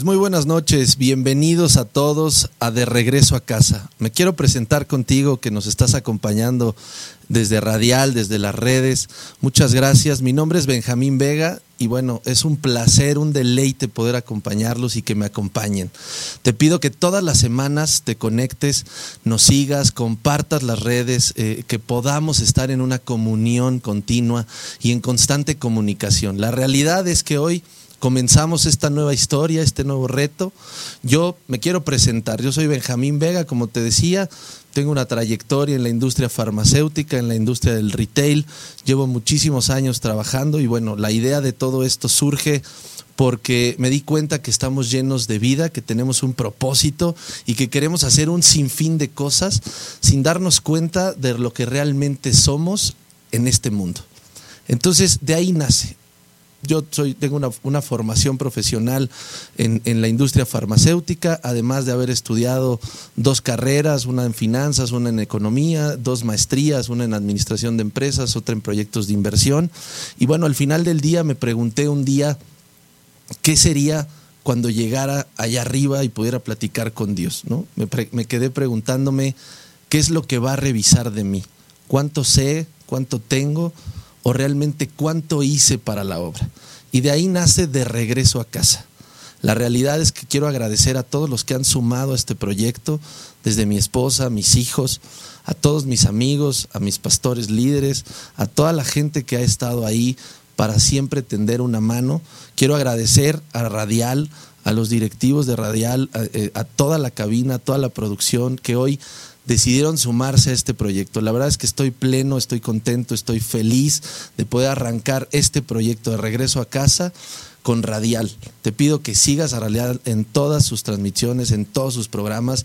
Pues muy buenas noches, bienvenidos a todos a De Regreso a Casa. Me quiero presentar contigo que nos estás acompañando desde Radial, desde las redes. Muchas gracias. Mi nombre es Benjamín Vega y bueno, es un placer, un deleite poder acompañarlos y que me acompañen. Te pido que todas las semanas te conectes, nos sigas, compartas las redes, eh, que podamos estar en una comunión continua y en constante comunicación. La realidad es que hoy comenzamos esta nueva historia, este nuevo reto. Yo me quiero presentar, yo soy Benjamín Vega, como te decía, tengo una trayectoria en la industria farmacéutica, en la industria del retail, llevo muchísimos años trabajando y bueno, la idea de todo esto surge porque me di cuenta que estamos llenos de vida, que tenemos un propósito y que queremos hacer un sinfín de cosas sin darnos cuenta de lo que realmente somos en este mundo. Entonces, de ahí nace yo soy, tengo una, formación profesional en, en, la industria farmacéutica, además de haber estudiado dos carreras, una en finanzas, una en economía, dos maestrías, una en administración de empresas, otra en proyectos de inversión. Y bueno, al final del día me pregunté un día qué sería cuando llegara allá arriba y pudiera platicar con Dios. ¿no? Me, me quedé preguntándome qué es lo que va a revisar de mí, cuánto sé, cuánto tengo o realmente cuánto hice para la obra. Y de ahí nace de regreso a casa. La realidad es que quiero agradecer a todos los que han sumado a este proyecto, desde mi esposa, mis hijos, a todos mis amigos, a mis pastores líderes, a toda la gente que ha estado ahí para siempre tender una mano. Quiero agradecer a Radial, a los directivos de Radial, a, eh, a toda la cabina, a toda la producción que hoy decidieron sumarse a este proyecto. La verdad es que estoy pleno, estoy contento, estoy feliz de poder arrancar este proyecto de regreso a casa con Radial. Te pido que sigas a Radial en todas sus transmisiones, en todos sus programas.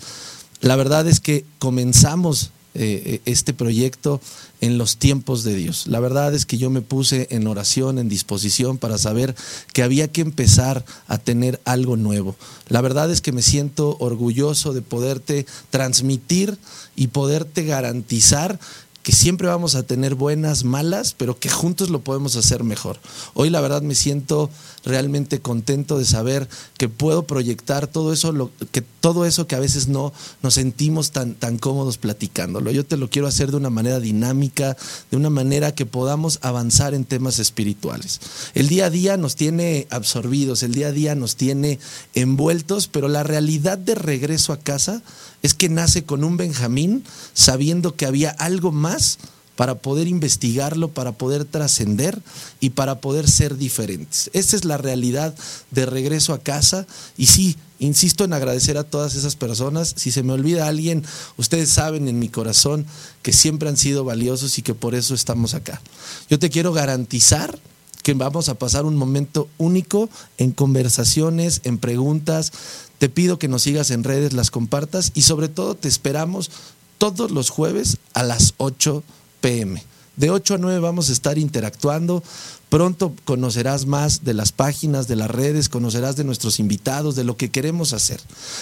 La verdad es que comenzamos eh, este proyecto en los tiempos de Dios. La verdad es que yo me puse en oración, en disposición para saber que había que empezar a tener algo nuevo. La verdad es que me siento orgulloso de poderte transmitir y poderte garantizar que siempre vamos a tener buenas, malas, pero que juntos lo podemos hacer mejor. Hoy la verdad me siento realmente contento de saber que puedo proyectar todo eso, lo, que todo eso que a veces no nos sentimos tan, tan cómodos platicándolo. Yo te lo quiero hacer de una manera dinámica, de una manera que podamos avanzar en temas espirituales. El día a día nos tiene absorbidos, el día a día nos tiene envueltos, pero la realidad de regreso a casa es que nace con un Benjamín sabiendo que había algo más para poder investigarlo, para poder trascender y para poder ser diferentes. Esa es la realidad de regreso a casa y sí, insisto en agradecer a todas esas personas. Si se me olvida alguien, ustedes saben en mi corazón que siempre han sido valiosos y que por eso estamos acá. Yo te quiero garantizar que vamos a pasar un momento único en conversaciones, en preguntas, te pido que nos sigas en redes, las compartas y sobre todo te esperamos todos los jueves a las 8 pm. De 8 a 9 vamos a estar interactuando. Pronto conocerás más de las páginas, de las redes, conocerás de nuestros invitados, de lo que queremos hacer.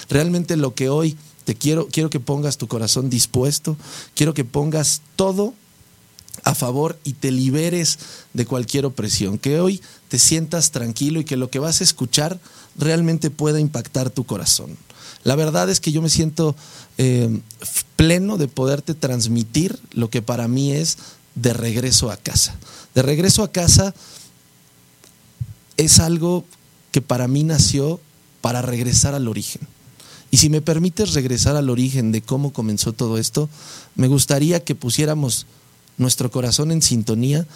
Realmente lo que hoy te quiero, quiero que pongas tu corazón dispuesto, quiero que pongas todo a favor y te liberes de cualquier opresión, que hoy te sientas tranquilo y que lo que vas a escuchar realmente pueda impactar tu corazón. La verdad es que yo me siento eh, pleno de poderte transmitir lo que para mí es de regreso a casa. De regreso a casa es algo que para mí nació para regresar al origen. Y si me permites regresar al origen de cómo comenzó todo esto, me gustaría que pusiéramos nuestro corazón en sintonía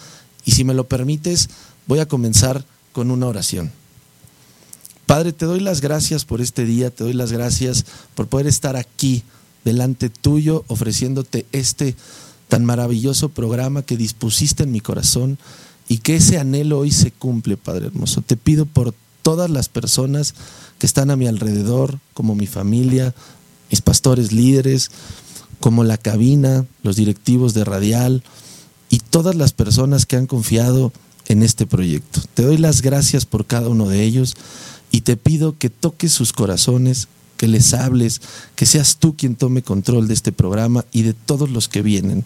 y si me lo permites, voy a comenzar con una oración. Padre, te doy las gracias por este día, te doy las gracias por poder estar aquí delante tuyo ofreciéndote este tan maravilloso programa que dispusiste en mi corazón y que ese anhelo hoy se cumple, Padre hermoso. Te pido por todas las personas que están a mi alrededor, como mi familia, mis pastores líderes, como la cabina, los directivos de Radial y todas las personas que han confiado en este proyecto. Te doy las gracias por cada uno de ellos y te pido que toques sus corazones, que les hables, que seas tú quien tome control de este programa y de todos los que vienen.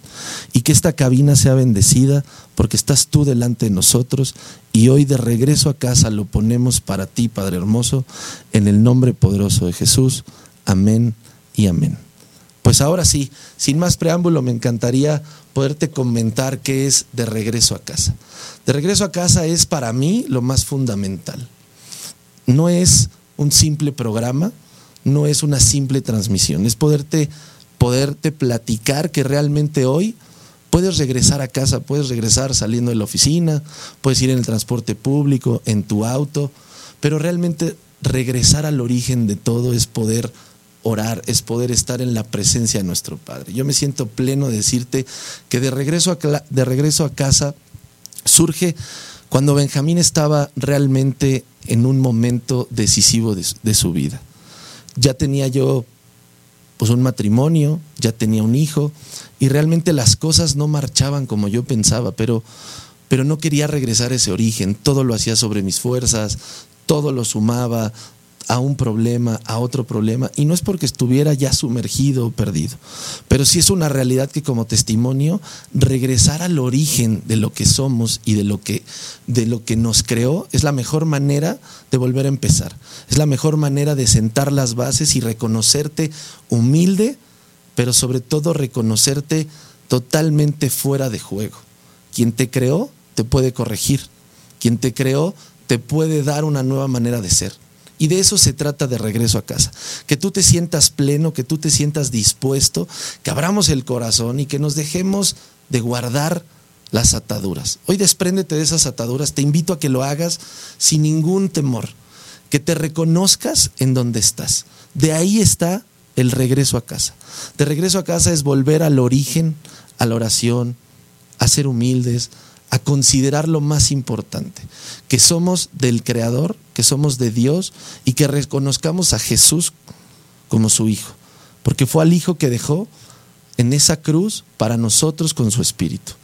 Y que esta cabina sea bendecida porque estás tú delante de nosotros y hoy de regreso a casa lo ponemos para ti, Padre hermoso, en el nombre poderoso de Jesús. Amén y amén. Pues ahora sí, sin más preámbulo, me encantaría poderte comentar qué es de regreso a casa. De regreso a casa es para mí lo más fundamental. No es un simple programa, no es una simple transmisión, es poderte, poderte platicar que realmente hoy puedes regresar a casa, puedes regresar saliendo de la oficina, puedes ir en el transporte público, en tu auto, pero realmente regresar al origen de todo es poder orar, es poder estar en la presencia de nuestro Padre. Yo me siento pleno de decirte que de regreso a, de regreso a casa surge cuando Benjamín estaba realmente en un momento decisivo de su vida. Ya tenía yo pues un matrimonio, ya tenía un hijo y realmente las cosas no marchaban como yo pensaba, pero pero no quería regresar a ese origen, todo lo hacía sobre mis fuerzas, todo lo sumaba, a un problema, a otro problema, y no es porque estuviera ya sumergido o perdido, pero sí es una realidad que como testimonio, regresar al origen de lo que somos y de lo que, de lo que nos creó es la mejor manera de volver a empezar, es la mejor manera de sentar las bases y reconocerte humilde, pero sobre todo reconocerte totalmente fuera de juego. Quien te creó te puede corregir, quien te creó te puede dar una nueva manera de ser. Y de eso se trata de regreso a casa. Que tú te sientas pleno, que tú te sientas dispuesto, que abramos el corazón y que nos dejemos de guardar las ataduras. Hoy despréndete de esas ataduras, te invito a que lo hagas sin ningún temor, que te reconozcas en donde estás. De ahí está el regreso a casa. De regreso a casa es volver al origen, a la oración, a ser humildes, a considerar lo más importante, que somos del Creador, que somos de Dios y que reconozcamos a Jesús como su Hijo, porque fue al Hijo que dejó en esa cruz para nosotros con su Espíritu.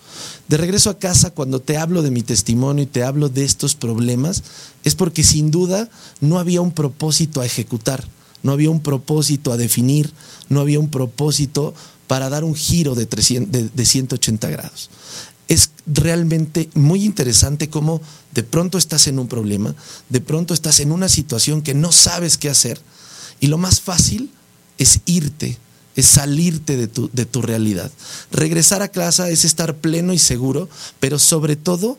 De regreso a casa, cuando te hablo de mi testimonio y te hablo de estos problemas, es porque sin duda no había un propósito a ejecutar, no había un propósito a definir, no había un propósito para dar un giro de, de 180 grados es realmente muy interesante cómo de pronto estás en un problema, de pronto estás en una situación que no sabes qué hacer y lo más fácil es irte, es salirte de tu, de tu realidad. Regresar a casa es estar pleno y seguro, pero sobre todo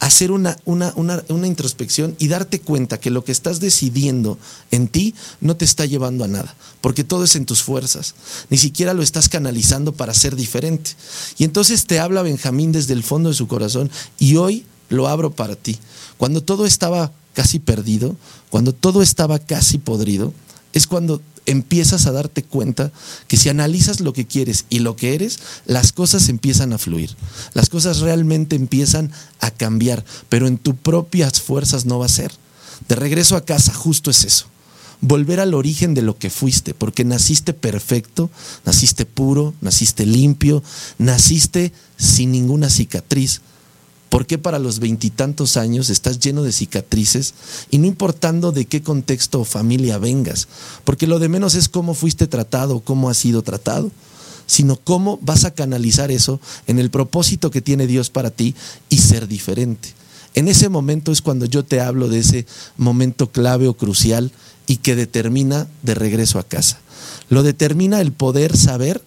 hacer una, una, una, introspección y darte cuenta que lo que estás decidiendo en ti no te está llevando a nada, porque todo es en tus fuerzas, ni siquiera lo estás canalizando para ser diferente. Y entonces te habla Benjamín desde el fondo de su corazón y hoy lo abro para ti. Cuando todo estaba casi perdido, cuando todo estaba casi podrido, es cuando empiezas a darte cuenta que si analizas lo que quieres y lo que eres, las cosas empiezan a fluir. Las cosas realmente empiezan a cambiar, pero en tus propias fuerzas no va a ser. De regreso a casa, justo es eso. Volver al origen de lo que fuiste, porque naciste perfecto, naciste puro, naciste limpio, naciste sin ninguna cicatriz, ¿Por qué para los veintitantos años estás lleno de cicatrices y no importando de qué contexto o familia vengas? Porque lo de menos es cómo fuiste tratado, cómo has sido tratado, sino cómo vas a canalizar eso en el propósito que tiene Dios para ti y ser diferente. En ese momento es cuando yo te hablo de ese momento clave o crucial y que determina de regreso a casa. Lo determina el poder saber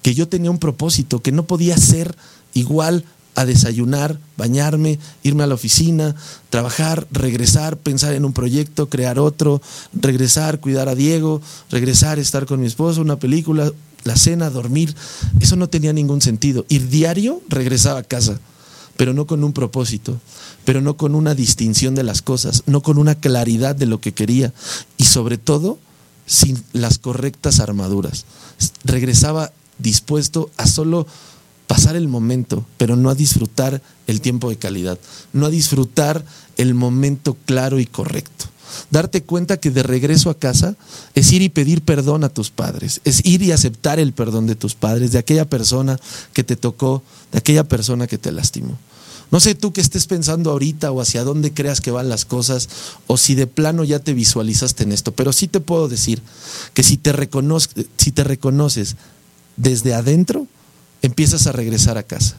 que yo tenía un propósito, que no podía ser igual a desayunar, bañarme, irme a la oficina, trabajar, regresar, pensar en un proyecto, crear otro, regresar, cuidar a Diego, regresar, estar con mi esposo, una película, la cena, dormir. Eso no tenía ningún sentido. Ir diario, regresaba a casa, pero no con un propósito, pero no con una distinción de las cosas, no con una claridad de lo que quería y sobre todo sin las correctas armaduras. Regresaba dispuesto a solo pasar el momento, pero no a disfrutar el tiempo de calidad, no a disfrutar el momento claro y correcto. Darte cuenta que de regreso a casa es ir y pedir perdón a tus padres, es ir y aceptar el perdón de tus padres, de aquella persona que te tocó, de aquella persona que te lastimó. No sé tú qué estés pensando ahorita o hacia dónde creas que van las cosas o si de plano ya te visualizaste en esto, pero sí te puedo decir que si te, si te reconoces desde adentro, empiezas a regresar a casa,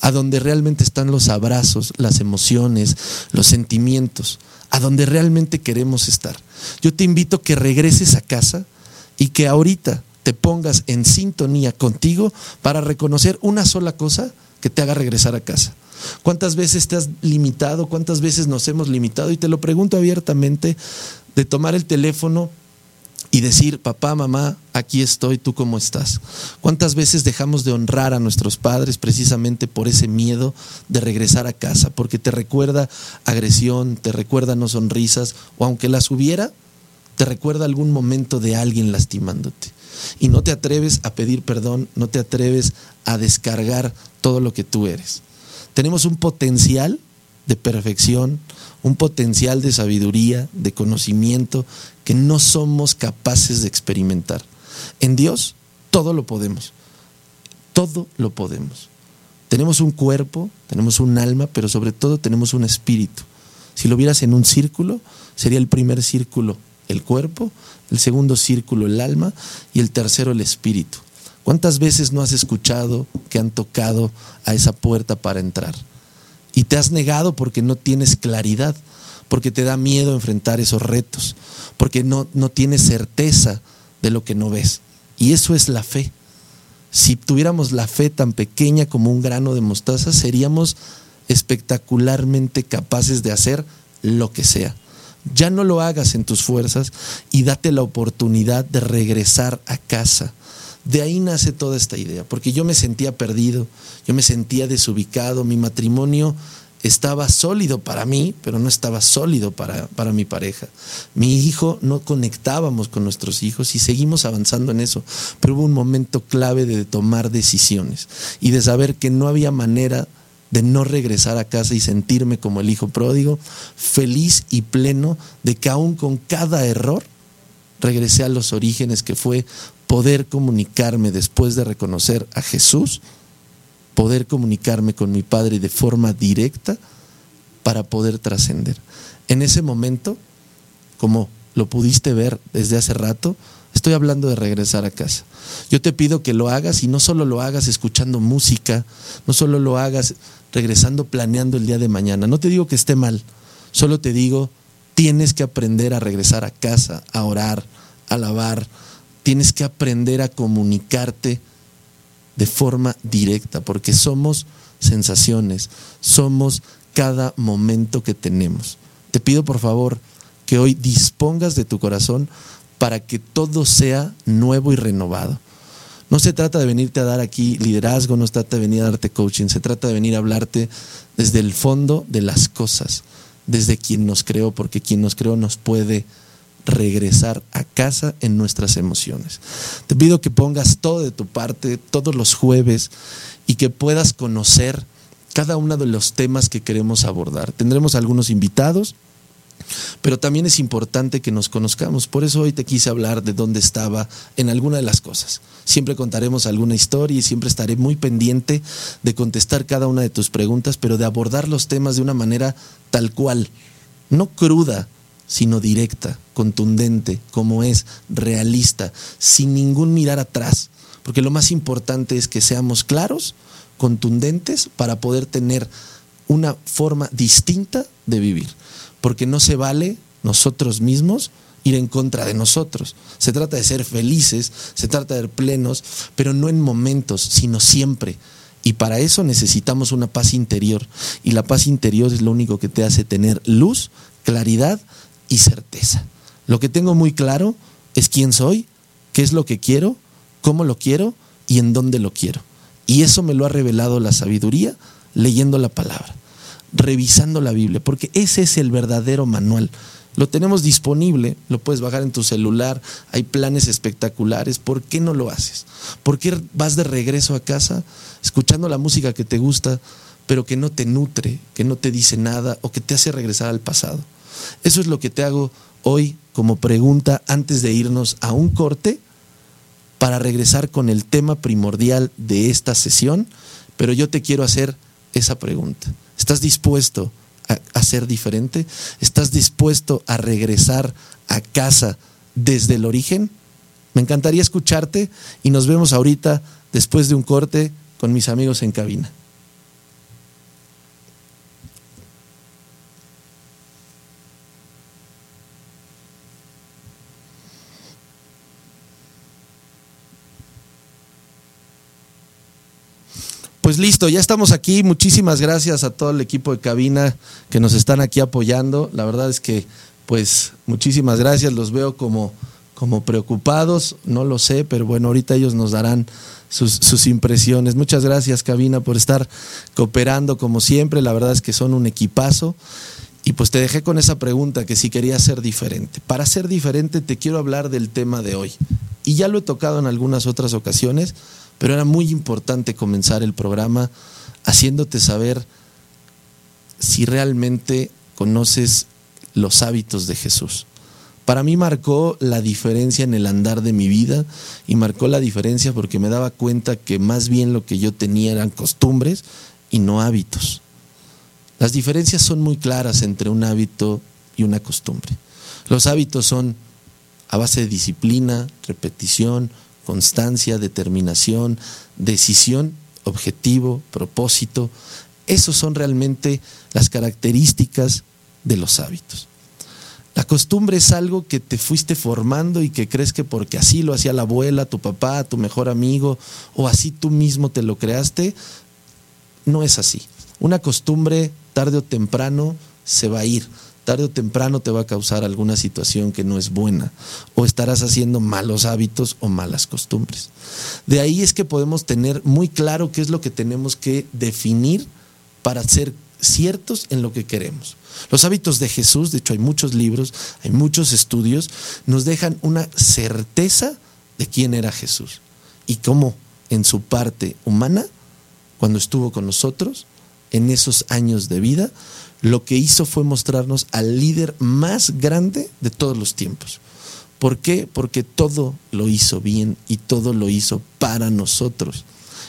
a donde realmente están los abrazos, las emociones, los sentimientos, a donde realmente queremos estar. Yo te invito a que regreses a casa y que ahorita te pongas en sintonía contigo para reconocer una sola cosa que te haga regresar a casa. ¿Cuántas veces te has limitado? ¿Cuántas veces nos hemos limitado? Y te lo pregunto abiertamente, de tomar el teléfono y decir, papá, mamá, aquí estoy, ¿tú cómo estás? ¿Cuántas veces dejamos de honrar a nuestros padres precisamente por ese miedo de regresar a casa? Porque te recuerda agresión, te recuerda no sonrisas, o aunque las hubiera, te recuerda algún momento de alguien lastimándote. Y no te atreves a pedir perdón, no te atreves a descargar todo lo que tú eres. Tenemos un potencial de perfección, un potencial de sabiduría, de conocimiento que no somos capaces de experimentar. En Dios todo lo podemos, todo lo podemos. Tenemos un cuerpo, tenemos un alma, pero sobre todo tenemos un espíritu. Si lo vieras en un círculo, sería el primer círculo el cuerpo, el segundo círculo el alma y el tercero el espíritu. ¿Cuántas veces no has escuchado que han tocado a esa puerta para entrar? Y te has negado porque no tienes claridad, porque te da miedo enfrentar esos retos, porque no, no tienes certeza de lo que no ves. Y eso es la fe. Si tuviéramos la fe tan pequeña como un grano de mostaza, seríamos espectacularmente capaces de hacer lo que sea. Ya no lo hagas en tus fuerzas y date la oportunidad de regresar a casa de ahí nace toda esta idea, porque yo me sentía perdido, yo me sentía desubicado, mi matrimonio estaba sólido para mí, pero no estaba sólido para, para, mi pareja. Mi hijo no conectábamos con nuestros hijos y seguimos avanzando en eso, pero hubo un momento clave de tomar decisiones y de saber que no había manera de no regresar a casa y sentirme como el hijo pródigo, feliz y pleno de que aún con cada error regresé a los orígenes que fue poder comunicarme después de reconocer a Jesús, poder comunicarme con mi Padre de forma directa para poder trascender. En ese momento, como lo pudiste ver desde hace rato, estoy hablando de regresar a casa. Yo te pido que lo hagas y no solo lo hagas escuchando música, no solo lo hagas regresando planeando el día de mañana. No te digo que esté mal, solo te digo, tienes que aprender a regresar a casa, a orar, a alabar, tienes que aprender a comunicarte de forma directa, porque somos sensaciones, somos cada momento que tenemos. Te pido por favor que hoy dispongas de tu corazón para que todo sea nuevo y renovado. No se trata de venirte a dar aquí liderazgo, no se trata de venir a darte coaching, se trata de venir a hablarte desde el fondo de las cosas, desde quien nos creó, porque quien nos creó nos puede regresar a casa en nuestras emociones. Te pido que pongas todo de tu parte todos los jueves y que puedas conocer cada uno de los temas que queremos abordar. Tendremos algunos invitados, pero también es importante que nos conozcamos. Por eso hoy te quise hablar de dónde estaba en alguna de las cosas. Siempre contaremos alguna historia y siempre estaré muy pendiente de contestar cada una de tus preguntas, pero de abordar los temas de una manera tal cual, no cruda, sino directa, contundente, como es, realista, sin ningún mirar atrás. Porque lo más importante es que seamos claros, contundentes, para poder tener una forma distinta de vivir. Porque no se vale nosotros mismos ir en contra de nosotros. Se trata de ser felices, se trata de ser plenos, pero no en momentos, sino siempre. Y para eso necesitamos una paz interior. Y la paz interior es lo único que te hace tener luz, claridad y certeza. Lo que tengo muy claro es quién soy, qué es lo que quiero, cómo lo quiero y en dónde lo quiero. Y eso me lo ha revelado la sabiduría leyendo la palabra, revisando la Biblia, porque ese es el verdadero manual. Lo tenemos disponible, lo puedes bajar en tu celular, hay planes espectaculares. ¿Por qué no lo haces? ¿Por qué vas de regreso a casa escuchando la música que te gusta, pero que no te nutre, que no te dice nada o que te hace regresar al pasado? Eso es lo que te hago hoy como pregunta antes de irnos a un corte para regresar con el tema primordial de esta sesión, pero yo te quiero hacer esa pregunta. ¿Estás dispuesto a, ser diferente? ¿Estás dispuesto a regresar a casa desde el origen? Me encantaría escucharte y nos vemos ahorita después de un corte con mis amigos en cabina. Pues listo, ya estamos aquí. Muchísimas gracias a todo el equipo de cabina que nos están aquí apoyando. La verdad es que, pues, muchísimas gracias. Los veo como, como preocupados, no lo sé, pero bueno, ahorita ellos nos darán sus, impresiones. Muchas gracias, cabina, por estar cooperando como siempre. La verdad es que son un equipazo. Y pues te dejé con esa pregunta que si quería ser diferente. Para ser diferente te quiero hablar del tema de hoy. Y ya lo he tocado en algunas otras ocasiones pero era muy importante comenzar el programa haciéndote saber si realmente conoces los hábitos de Jesús. Para mí marcó la diferencia en el andar de mi vida y marcó la diferencia porque me daba cuenta que más bien lo que yo tenía eran costumbres y no hábitos. Las diferencias son muy claras entre un hábito y una costumbre. Los hábitos son a base de disciplina, repetición, constancia, determinación, decisión, objetivo, propósito. Esos son realmente las características de los hábitos. La costumbre es algo que te fuiste formando y que crees que porque así lo hacía la abuela, tu papá, tu mejor amigo, o así tú mismo te lo creaste, no es así. Una costumbre tarde o temprano se va a ir tarde o temprano te va a causar alguna situación que no es buena o estarás haciendo malos hábitos o malas costumbres. De ahí es que podemos tener muy claro qué es lo que tenemos que definir para ser ciertos en lo que queremos. Los hábitos de Jesús, de hecho hay muchos libros, hay muchos estudios, nos dejan una certeza de quién era Jesús y cómo en su parte humana, cuando estuvo con nosotros, en esos años de vida, lo que hizo fue mostrarnos al líder más grande de todos los tiempos. ¿Por qué? Porque todo lo hizo bien y todo lo hizo para nosotros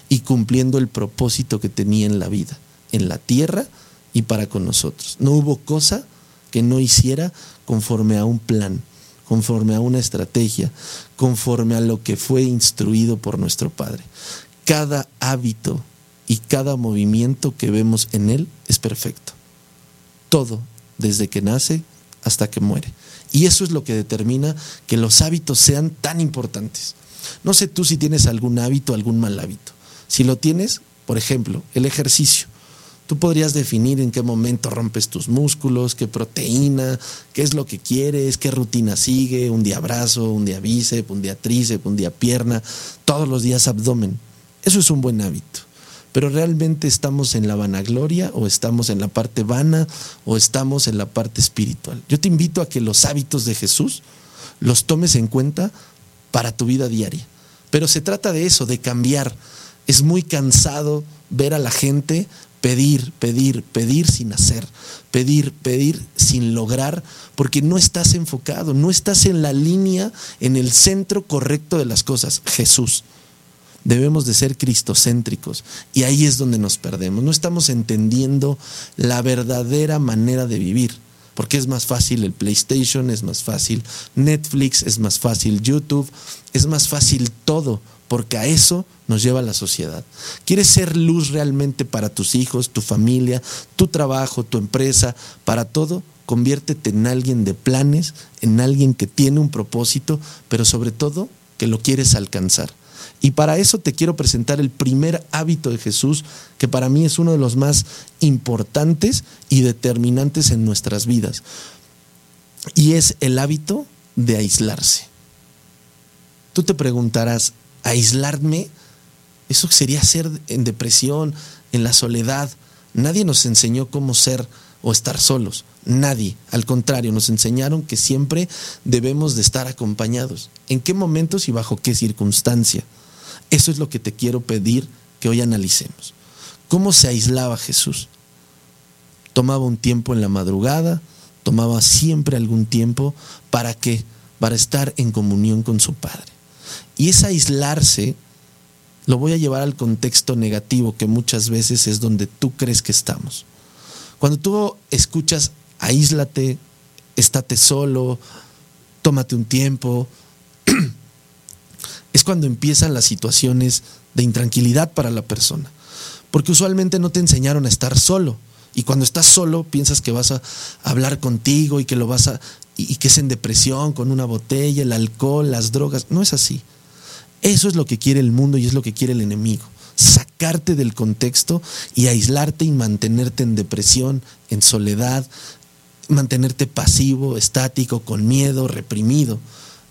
y cumpliendo el propósito que tenía en la vida, en la tierra y para con nosotros. No hubo cosa que no hiciera conforme a un plan, conforme a una estrategia, conforme a lo que fue instruido por nuestro Padre. Cada hábito y cada movimiento que vemos en Él es perfecto todo, desde que nace hasta que muere. Y eso es lo que determina que los hábitos sean tan importantes. No sé tú si tienes algún hábito, algún mal hábito. Si lo tienes, por ejemplo, el ejercicio. Tú podrías definir en qué momento rompes tus músculos, qué proteína, qué es lo que quieres, qué rutina sigue, un día brazo, un día bíceps, un día tríceps, un día pierna, todos los días abdomen. Eso es un buen hábito pero realmente estamos en la vanagloria o estamos en la parte vana o estamos en la parte espiritual. Yo te invito a que los hábitos de Jesús los tomes en cuenta para tu vida diaria. Pero se trata de eso, de cambiar. Es muy cansado ver a la gente pedir, pedir, pedir sin hacer, pedir, pedir sin lograr, porque no estás enfocado, no estás en la línea, en el centro correcto de las cosas, Jesús debemos de ser cristocéntricos y ahí es donde nos perdemos. No estamos entendiendo la verdadera manera de vivir, porque es más fácil el PlayStation, es más fácil Netflix, es más fácil YouTube, es más fácil todo, porque a eso nos lleva la sociedad. ¿Quieres ser luz realmente para tus hijos, tu familia, tu trabajo, tu empresa, para todo? Conviértete en alguien de planes, en alguien que tiene un propósito, pero sobre todo que lo quieres alcanzar. Y para eso te quiero presentar el primer hábito de Jesús, que para mí es uno de los más importantes y determinantes en nuestras vidas. Y es el hábito de aislarse. Tú te preguntarás, ¿aislarme? Eso sería ser en depresión, en la soledad. Nadie nos enseñó cómo ser o estar solos. Nadie. Al contrario, nos enseñaron que siempre debemos de estar acompañados. ¿En qué momentos y bajo qué circunstancia? Eso es lo que te quiero pedir que hoy analicemos. ¿Cómo se aislaba Jesús? Tomaba un tiempo en la madrugada, tomaba siempre algún tiempo para qué? Para estar en comunión con su Padre. Y ese aislarse lo voy a llevar al contexto negativo que muchas veces es donde tú crees que estamos. Cuando tú escuchas aíslate, estate solo, tómate un tiempo, es cuando empiezan las situaciones de intranquilidad para la persona. Porque usualmente no te enseñaron a estar solo. Y cuando estás solo piensas que vas a hablar contigo y que lo vas a y que es en depresión con una botella, el alcohol, las drogas, no es así. Eso es lo que quiere el mundo y es lo que quiere el enemigo. Sacarte del contexto y aislarte y mantenerte en depresión, en soledad, mantenerte pasivo, estático, con miedo, reprimido.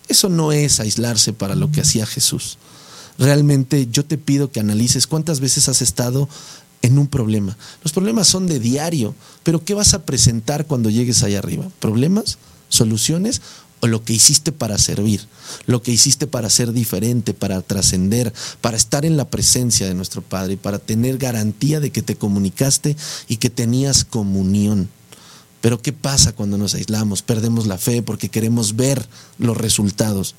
Eso no es aislarse para lo que hacía Jesús. Realmente yo te pido que analices cuántas veces has estado en un problema. Los problemas son de diario, pero ¿qué vas a presentar cuando llegues allá arriba? ¿Problemas? ¿Soluciones? o lo que hiciste para servir, lo que hiciste para ser diferente, para trascender, para estar en la presencia de nuestro Padre, para tener garantía de que te comunicaste y que tenías comunión. Pero ¿qué pasa cuando nos aislamos? Perdemos la fe porque queremos ver los resultados.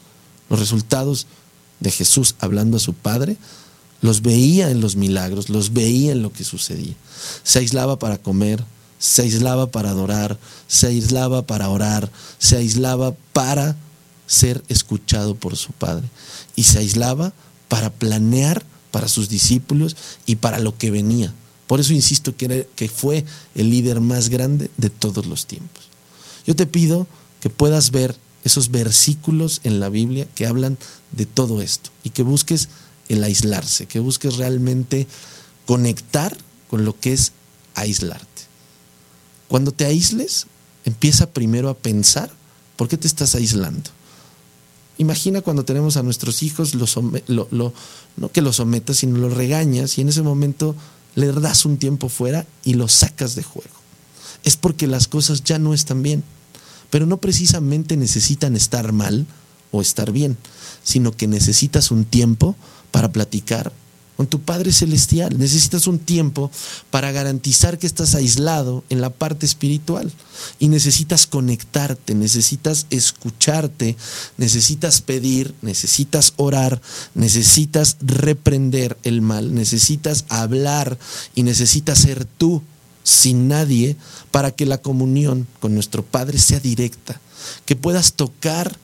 Los resultados de Jesús hablando a su Padre, los veía en los milagros, los veía en lo que sucedía. Se aislaba para comer, se aislaba para adorar, se aislaba para orar, se aislaba para ser escuchado por su Padre y se aislaba para planear para sus discípulos y para lo que venía. Por eso insisto que, fue el líder más grande de todos los tiempos. Yo te pido que puedas ver esos versículos en la Biblia que hablan de todo esto y que busques el aislarse, que busques realmente conectar con lo que es aislarte. Cuando te aísles, empieza primero a pensar por qué te estás aislando. Imagina cuando tenemos a nuestros hijos, no que los sometas, sino los regañas y en ese momento le das un tiempo fuera y los sacas de juego. Es porque las cosas ya no están bien, pero no precisamente necesitan estar mal o estar bien, sino que necesitas un tiempo para platicar, con tu Padre Celestial. Necesitas un tiempo para garantizar que estás aislado en la parte espiritual. Y necesitas conectarte, necesitas escucharte, necesitas pedir, necesitas orar, necesitas reprender el mal, necesitas hablar y necesitas ser tú sin nadie para que la comunión con nuestro Padre sea directa, que puedas tocar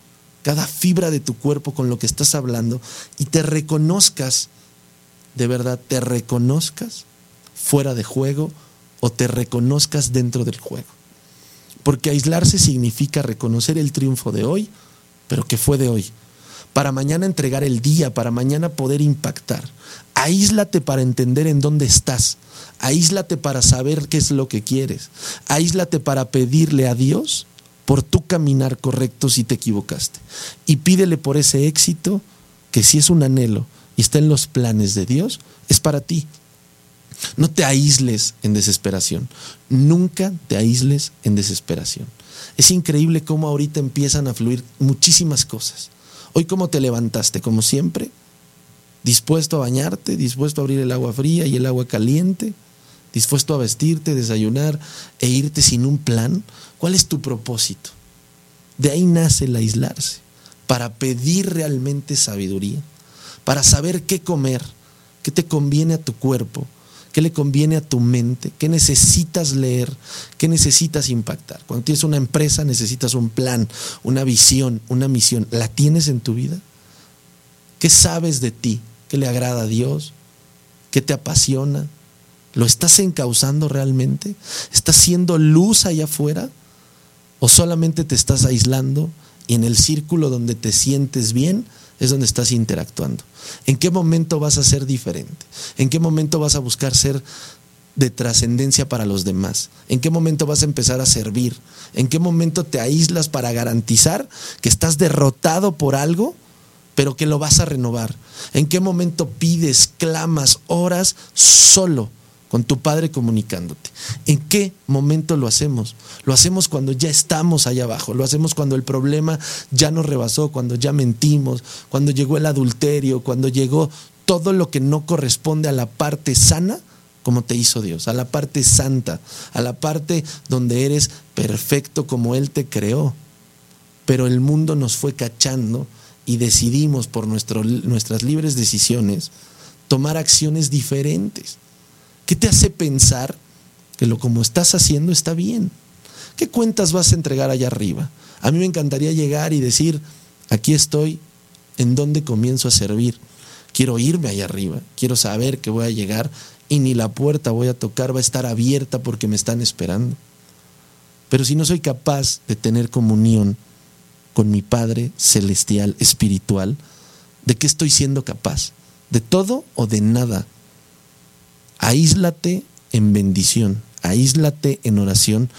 cada fibra de tu cuerpo con lo que estás hablando y te reconozcas de verdad te reconozcas fuera de juego o te reconozcas dentro del juego. Porque aislarse significa reconocer el triunfo de hoy, pero que fue de hoy. Para mañana entregar el día, para mañana poder impactar. Aíslate para entender en dónde estás. Aíslate para saber qué es lo que quieres. Aíslate para pedirle a Dios por tu caminar correcto si te equivocaste. Y pídele por ese éxito que si es un anhelo, y está en los planes de Dios, es para ti. No te aísles en desesperación. Nunca te aísles en desesperación. Es increíble cómo ahorita empiezan a fluir muchísimas cosas. Hoy cómo te levantaste, como siempre, dispuesto a bañarte, dispuesto a abrir el agua fría y el agua caliente, dispuesto a vestirte, desayunar e irte sin un plan. ¿Cuál es tu propósito? De ahí nace el aislarse, para pedir realmente sabiduría para saber qué comer, qué te conviene a tu cuerpo, qué le conviene a tu mente, qué necesitas leer, qué necesitas impactar. Cuando tienes una empresa necesitas un plan, una visión, una misión. ¿La tienes en tu vida? ¿Qué sabes de ti? ¿Qué le agrada a Dios? ¿Qué te apasiona? ¿Lo estás encauzando realmente? ¿Estás siendo luz allá afuera? ¿O solamente te estás aislando y en el círculo donde te sientes bien es donde estás interactuando. ¿En qué momento vas a ser diferente? ¿En qué momento vas a buscar ser de trascendencia para los demás? ¿En qué momento vas a empezar a servir? ¿En qué momento te aíslas para garantizar que estás derrotado por algo, pero que lo vas a renovar? ¿En qué momento pides, clamas, horas solo con tu Padre comunicándote. ¿En qué momento lo hacemos? Lo hacemos cuando ya estamos allá abajo, lo hacemos cuando el problema ya nos rebasó, cuando ya mentimos, cuando llegó el adulterio, cuando llegó todo lo que no corresponde a la parte sana como te hizo Dios, a la parte santa, a la parte donde eres perfecto como Él te creó. Pero el mundo nos fue cachando y decidimos por nuestras libres decisiones tomar acciones diferentes. ¿Qué te hace pensar que lo como estás haciendo está bien? ¿Qué cuentas vas a entregar allá arriba? A mí me encantaría llegar y decir, aquí estoy, ¿en dónde comienzo a servir? Quiero irme allá arriba, quiero saber que voy a llegar y ni la puerta voy a tocar, va a estar abierta porque me están esperando. Pero si no soy capaz de tener comunión con mi Padre celestial, espiritual, ¿de qué estoy siendo capaz? ¿De todo o de nada? Aíslate en bendición, aíslate en oración,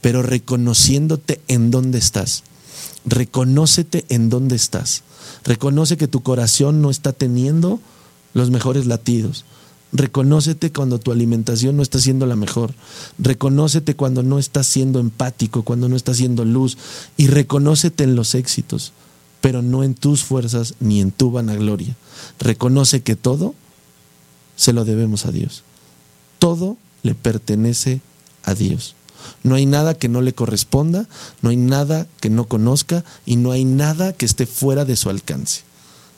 pero reconociéndote en dónde estás. Reconócete en dónde estás. Reconoce que tu corazón no está teniendo los mejores latidos. Reconócete cuando tu alimentación no está siendo la mejor. Reconócete cuando no estás siendo empático, cuando no estás siendo luz. Y reconócete en los éxitos, pero no en tus fuerzas ni en tu vanagloria. Reconoce que todo se lo debemos a Dios. Todo le pertenece a Dios. No hay nada que no le corresponda, no hay nada que no conozca y no hay nada que esté fuera de su alcance.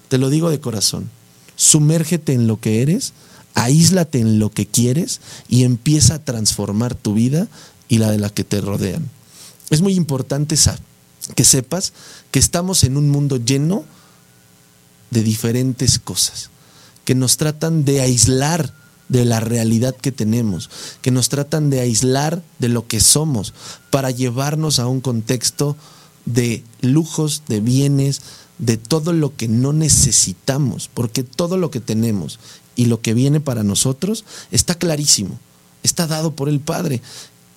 Te lo digo de corazón. Sumérgete en lo que eres, aíslate en lo que quieres y empieza a transformar tu vida y la de la que te rodean. Es muy importante que sepas que estamos en un mundo lleno de diferentes cosas que nos tratan de aislar de la realidad que tenemos, que nos tratan de aislar de lo que somos para llevarnos a un contexto de lujos, de bienes, de todo lo que no necesitamos, porque todo lo que tenemos y lo que viene para nosotros está clarísimo, está dado por el Padre.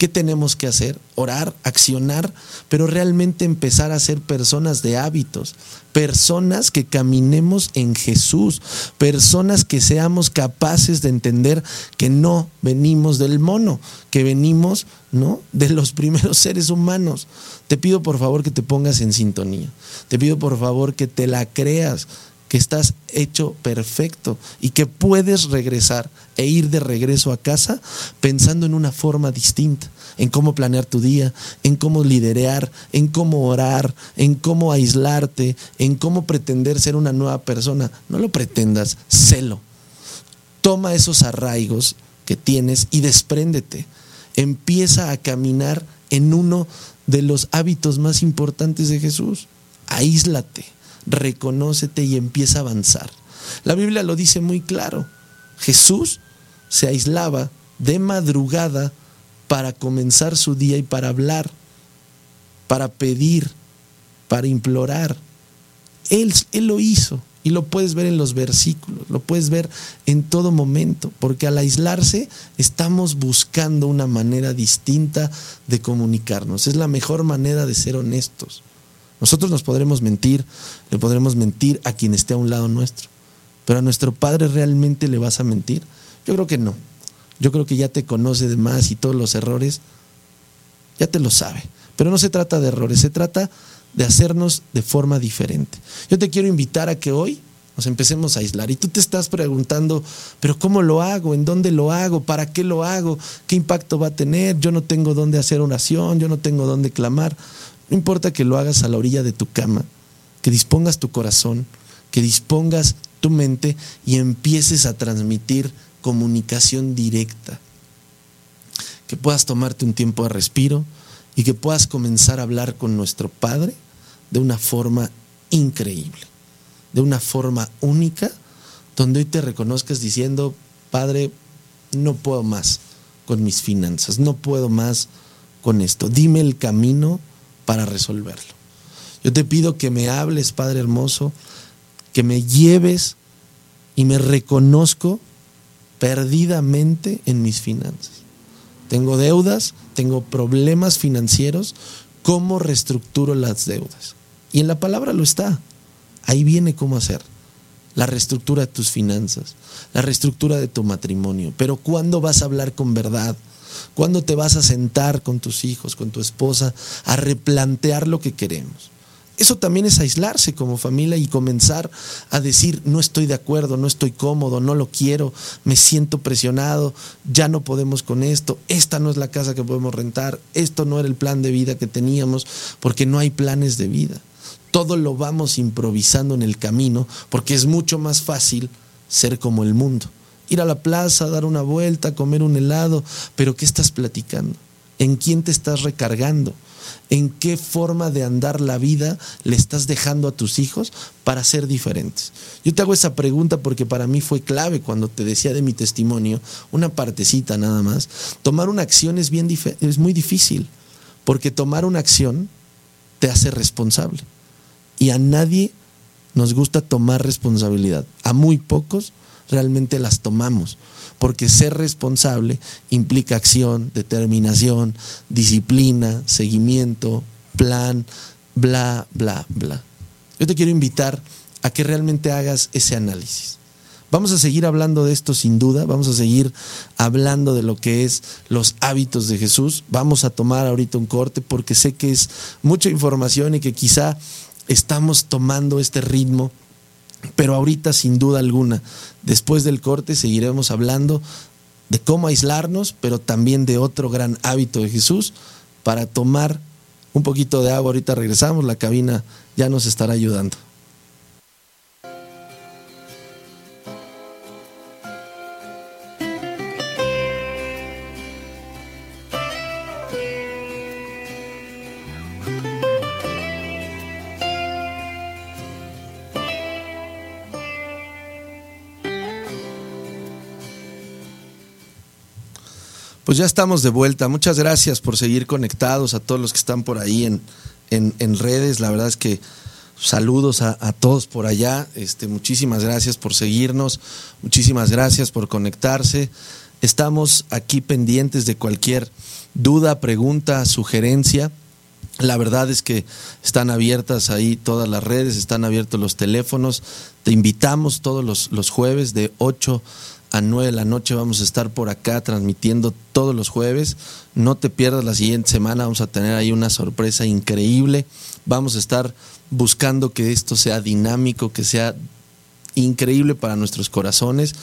¿Qué tenemos que hacer? Orar, accionar, pero realmente empezar a ser personas de hábitos, personas que caminemos en Jesús, personas que seamos capaces de entender que no venimos del mono, que venimos, ¿no? de los primeros seres humanos. Te pido por favor que te pongas en sintonía. Te pido por favor que te la creas, que estás hecho perfecto y que puedes regresar e ir de regreso a casa pensando en una forma distinta, en cómo planear tu día, en cómo liderar, en cómo orar, en cómo aislarte, en cómo pretender ser una nueva persona. No lo pretendas, celo. Toma esos arraigos que tienes y despréndete. Empieza a caminar en uno de los hábitos más importantes de Jesús. Aíslate reconócete y empieza a avanzar. La Biblia lo dice muy claro. Jesús se aislaba de madrugada para comenzar su día y para hablar, para pedir, para implorar. Él, él lo hizo y lo puedes ver en los versículos, lo puedes ver en todo momento, porque al aislarse estamos buscando una manera distinta de comunicarnos. Es la mejor manera de ser honestos. Nosotros nos podremos mentir, le podremos mentir a quien esté a un lado nuestro, pero a nuestro Padre realmente le vas a mentir. Yo creo que no. Yo creo que ya te conoce de más y todos los errores, ya te lo sabe. Pero no se trata de errores, se trata de hacernos de forma diferente. Yo te quiero invitar a que hoy nos empecemos a aislar. Y tú te estás preguntando, pero ¿cómo lo hago? ¿En dónde lo hago? ¿Para qué lo hago? ¿Qué impacto va a tener? Yo no tengo dónde hacer oración, yo no tengo dónde clamar. No importa que lo hagas a la orilla de tu cama, que dispongas tu corazón, que dispongas tu mente y empieces a transmitir comunicación directa. Que puedas tomarte un tiempo de respiro y que puedas comenzar a hablar con nuestro Padre de una forma increíble, de una forma única, donde hoy te reconozcas diciendo, Padre, no puedo más con mis finanzas, no puedo más con esto. Dime el camino para resolverlo. Yo te pido que me hables, Padre hermoso, que me lleves y me reconozco perdidamente en mis finanzas. Tengo deudas, tengo problemas financieros, ¿cómo reestructuro las deudas? Y en la palabra lo está. Ahí viene cómo hacer. la reestructura de tus finanzas, la reestructura de tu matrimonio. Pero ¿cuándo vas a hablar con verdad? ¿Cuándo te vas a sentar con tus hijos, con tu esposa, a replantear lo que queremos? Eso también es aislarse como familia y comenzar a decir, no estoy de acuerdo, no estoy cómodo, no lo quiero, me siento presionado, ya no podemos con esto, esta no es la casa que podemos rentar, esto no era el plan de vida que teníamos, porque no hay planes de vida. Todo lo vamos improvisando en el camino, porque es mucho más fácil ser como el mundo. Ir a la plaza, dar una vuelta, comer un helado, pero ¿qué estás platicando? ¿En quién te estás recargando? en qué forma de andar la vida le estás dejando a tus hijos para ser diferentes. Yo te hago esa pregunta porque para mí fue clave cuando te decía de mi testimonio, una partecita nada más. Tomar una acción es, bien es muy difícil, porque tomar una acción te hace responsable. Y a nadie nos gusta tomar responsabilidad. A muy pocos realmente las tomamos porque ser responsable implica acción, determinación, disciplina, seguimiento, plan, bla, bla, bla. Yo te quiero invitar a que realmente hagas ese análisis. Vamos a seguir hablando de esto sin duda, vamos a seguir hablando de lo que es los hábitos de Jesús. Vamos a tomar ahorita un corte porque sé que es mucha información y que quizá estamos tomando este ritmo pero ahorita, sin duda alguna, después del corte seguiremos hablando de cómo aislarnos, pero también de otro gran hábito de Jesús para tomar un poquito de agua. Ahorita regresamos, la cabina ya nos estará ayudando. Pues ya estamos de vuelta. Muchas gracias por seguir conectados a todos los que están por ahí en, en, redes. La verdad es que saludos a, todos por allá. Este, muchísimas gracias por seguirnos. Muchísimas gracias por conectarse. Estamos aquí pendientes de cualquier duda, pregunta, sugerencia. La verdad es que están abiertas ahí todas las redes, están abiertos los teléfonos. Te invitamos todos los, los jueves de 8 a 9 de la noche vamos a estar por acá transmitiendo todos los jueves. No te pierdas la siguiente semana, vamos a tener ahí una sorpresa increíble. Vamos a estar buscando que esto sea dinámico, que sea increíble para nuestros corazones.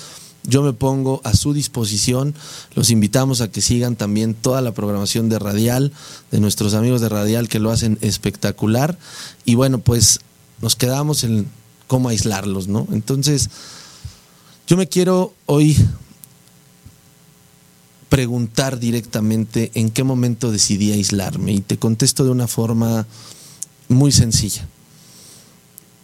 Yo me pongo a su disposición. Los invitamos a que sigan también toda la programación de Radial, de nuestros amigos de Radial que lo hacen espectacular. Y bueno, pues nos quedamos en cómo aislarlos, ¿no? Entonces, yo me quiero hoy preguntar directamente en qué momento decidí aislarme y te contesto de una forma muy sencilla.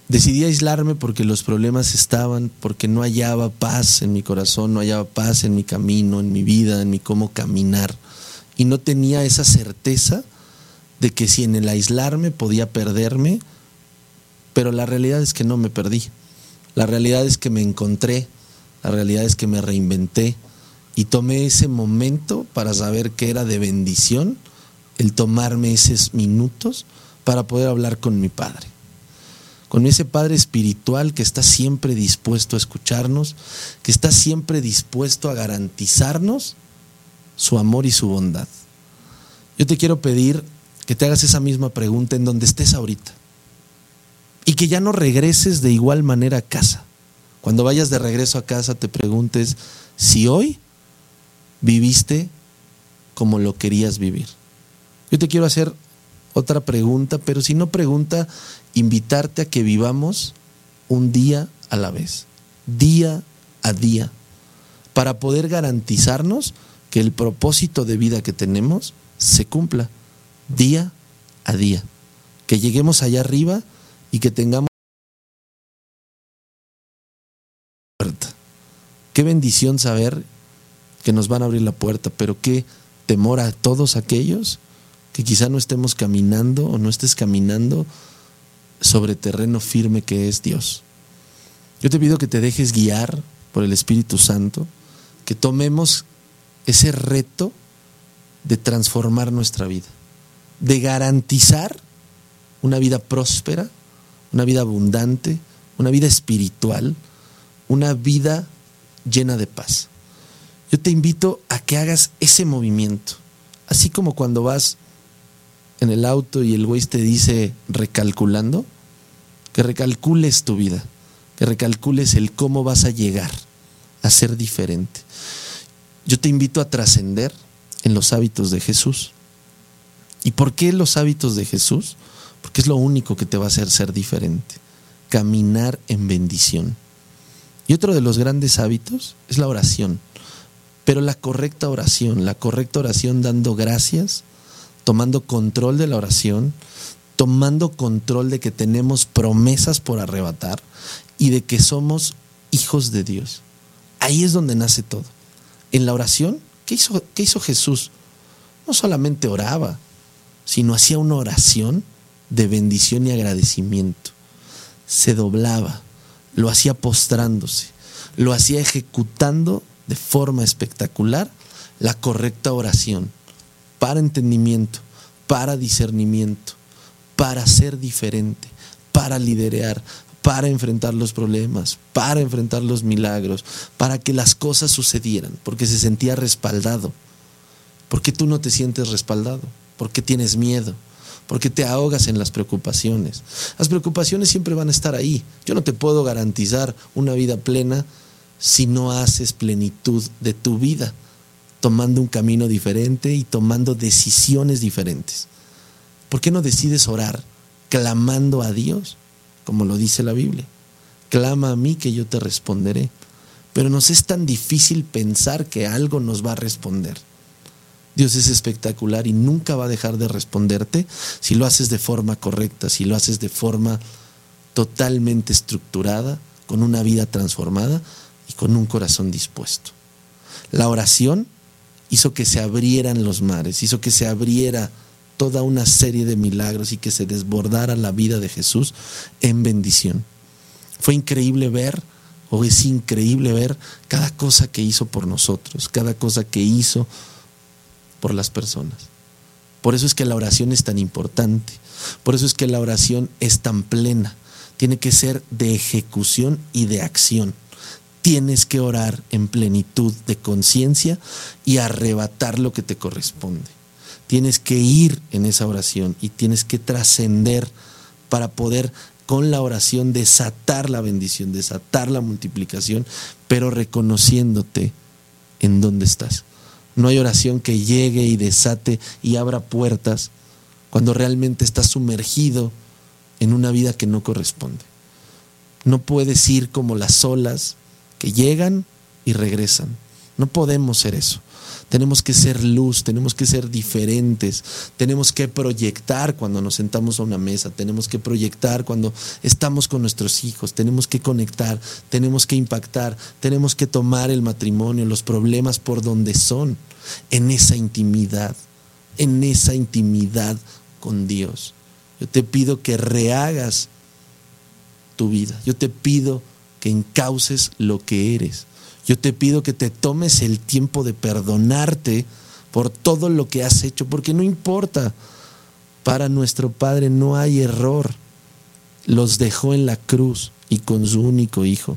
Decidí aislarme porque los problemas estaban, porque no hallaba paz en mi corazón, no hallaba paz en mi camino, en mi vida, en mi cómo caminar. Y no tenía esa certeza de que si en el aislarme podía perderme, pero la realidad es que no me perdí. La realidad es que me encontré la realidad es que me reinventé y tomé ese momento para saber que era de bendición el tomarme esos minutos para poder hablar con mi Padre. Con ese Padre espiritual que está siempre dispuesto a escucharnos, que está siempre dispuesto a garantizarnos su amor y su bondad. Yo te quiero pedir que te hagas esa misma pregunta en donde estés ahorita y que ya no regreses de igual manera a casa cuando vayas de regreso a casa te preguntes si hoy viviste como lo querías vivir. Yo te quiero hacer otra pregunta, pero si no pregunta, invitarte a que vivamos un día a la vez, día a día, para poder garantizarnos que el propósito de vida que tenemos se cumpla día a día, que lleguemos allá arriba y que tengamos Qué bendición saber que nos van a abrir la puerta, pero qué temor a todos aquellos que quizá no estemos caminando o no estés caminando sobre terreno firme que es Dios. Yo te pido que te dejes guiar por el Espíritu Santo, que tomemos ese reto de transformar nuestra vida, de garantizar una vida próspera, una vida abundante, una vida espiritual, una vida llena de paz. Yo te invito a que hagas ese movimiento. Así como cuando vas en el auto y el güey te dice recalculando, que recalcules tu vida, que recalcules el cómo vas a llegar a ser diferente. Yo te invito a trascender en los hábitos de Jesús. ¿Y por qué los hábitos de Jesús? Porque es lo único que te va a hacer ser diferente. Caminar en bendición. Y otro de los grandes hábitos es la oración. Pero la correcta oración, la correcta oración dando gracias, tomando control de la oración, tomando control de que tenemos promesas por arrebatar y de que somos hijos de Dios. Ahí es donde nace todo. En la oración, ¿qué hizo, hizo Jesús? No solamente oraba, sino hacía una oración de bendición y agradecimiento. Se doblaba, lo hacía postrándose, lo hacía ejecutando de forma espectacular la correcta oración para entendimiento, para discernimiento, para ser diferente, para liderear, para enfrentar los problemas, para enfrentar los milagros, para que las cosas sucedieran, porque se sentía respaldado. ¿Por qué tú no te sientes respaldado? ¿Por qué tienes miedo? ¿Por qué te ahogas en las preocupaciones? Las preocupaciones siempre van a estar ahí. Yo no te puedo garantizar una vida plena si no haces plenitud de tu vida, tomando un camino diferente y tomando decisiones diferentes. ¿Por qué no decides orar clamando a Dios, como lo dice la Biblia? Clama a mí que yo te responderé. Pero nos es tan difícil pensar que algo nos va a responder. Dios es espectacular y nunca va a dejar de responderte si lo haces de forma correcta, si lo haces de forma totalmente estructurada, con una vida transformada, y con un corazón dispuesto. La oración hizo que se abrieran los mares, hizo que se abriera toda una serie de milagros y que se desbordara la vida de Jesús en bendición. Fue increíble ver, o es increíble ver, cada cosa que hizo por nosotros, cada cosa que hizo por las personas. Por eso es que la oración es tan importante, por eso es que la oración es tan plena, tiene que ser de ejecución y de acción tienes que orar en plenitud de conciencia y arrebatar lo que te corresponde. Tienes que ir en esa oración y tienes que trascender para poder con la oración desatar la bendición, desatar la multiplicación, pero reconociéndote en dónde estás. No hay oración que llegue y desate y abra puertas cuando realmente estás sumergido en una vida que no corresponde. No puedes ir como las olas que llegan y regresan. No podemos ser eso. Tenemos que ser luz, tenemos que ser diferentes, tenemos que proyectar cuando nos sentamos a una mesa, tenemos que proyectar cuando estamos con nuestros hijos, tenemos que conectar, tenemos que impactar, tenemos que tomar el matrimonio, los problemas por donde son, en esa intimidad, en esa intimidad con Dios. Yo te pido que rehagas tu vida, yo te pido que encauces lo que eres. Yo te pido que te tomes el tiempo de perdonarte por todo lo que has hecho, porque no importa. Para nuestro Padre no hay error. Los dejó en la cruz y con su único hijo.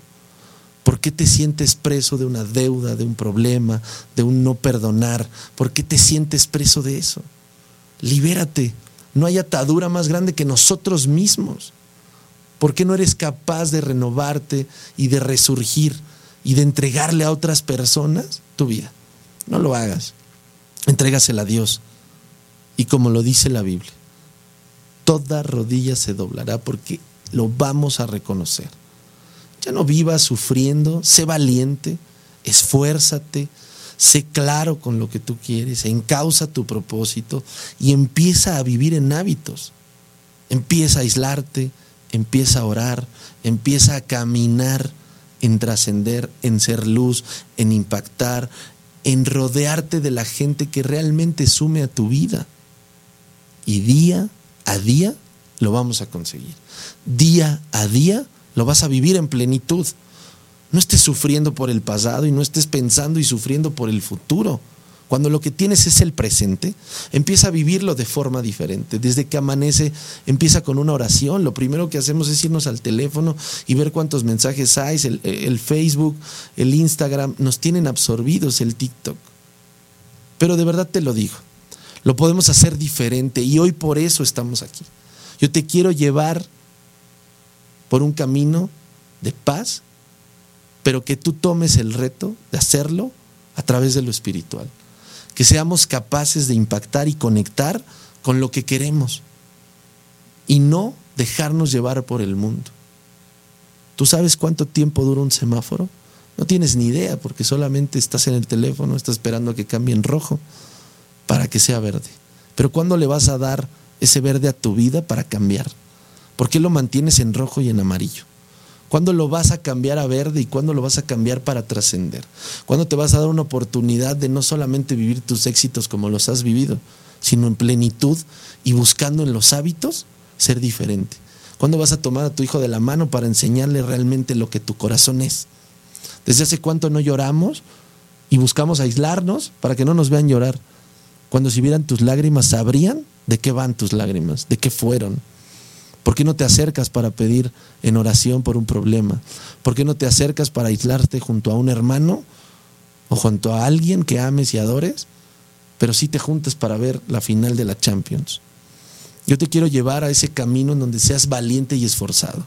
¿Por qué te sientes preso de una deuda, de un problema, de un no perdonar? ¿Por qué te sientes preso de eso? Libérate. No hay atadura más grande que nosotros mismos. ¿Por qué no eres capaz de renovarte y de resurgir y de entregarle a otras personas tu vida? No lo hagas. Entrégasela a Dios. Y como lo dice la Biblia, toda rodilla se doblará porque lo vamos a reconocer. Ya no vivas sufriendo, sé valiente, esfuérzate, sé claro con lo que tú quieres, encausa tu propósito y empieza a vivir en hábitos. Empieza a aislarte, empieza a orar, empieza a caminar en trascender, en ser luz, en impactar, en rodearte de la gente que realmente sume a tu vida. Y día a día lo vamos a conseguir. Día a día lo vas a vivir en plenitud. No estés sufriendo por el pasado y no estés pensando y sufriendo por el futuro, Cuando lo que tienes es el presente, empieza a vivirlo de forma diferente. Desde que amanece, empieza con una oración. Lo primero que hacemos es irnos al teléfono y ver cuántos mensajes hay. El, el Facebook, el Instagram, nos tienen absorbidos el TikTok. Pero de verdad te lo digo, lo podemos hacer diferente y hoy por eso estamos aquí. Yo te quiero llevar por un camino de paz, pero que tú tomes el reto de hacerlo a través de lo espiritual que seamos capaces de impactar y conectar con lo que queremos y no dejarnos llevar por el mundo. ¿Tú sabes cuánto tiempo dura un semáforo? No tienes ni idea porque solamente estás en el teléfono, estás esperando a que cambie en rojo para que sea verde. Pero ¿cuándo le vas a dar ese verde a tu vida para cambiar? ¿Por qué lo mantienes en rojo y en amarillo? ¿Cuándo lo vas a cambiar a verde y cuándo lo vas a cambiar para trascender? ¿Cuándo te vas a dar una oportunidad de no solamente vivir tus éxitos como los has vivido, sino en plenitud y buscando en los hábitos ser diferente? ¿Cuándo vas a tomar a tu hijo de la mano para enseñarle realmente lo que tu corazón es? ¿Desde hace cuánto no lloramos y buscamos aislarnos para que no nos vean llorar? Cuando si vieran tus lágrimas sabrían de qué van tus lágrimas, de qué fueron. ¿Por qué no te acercas para pedir en oración por un problema? ¿Por qué no te acercas para aislarte junto a un hermano o junto a alguien que ames y adores? Pero sí te juntes para ver la final de la Champions. Yo te quiero llevar a ese camino en donde seas valiente y esforzado.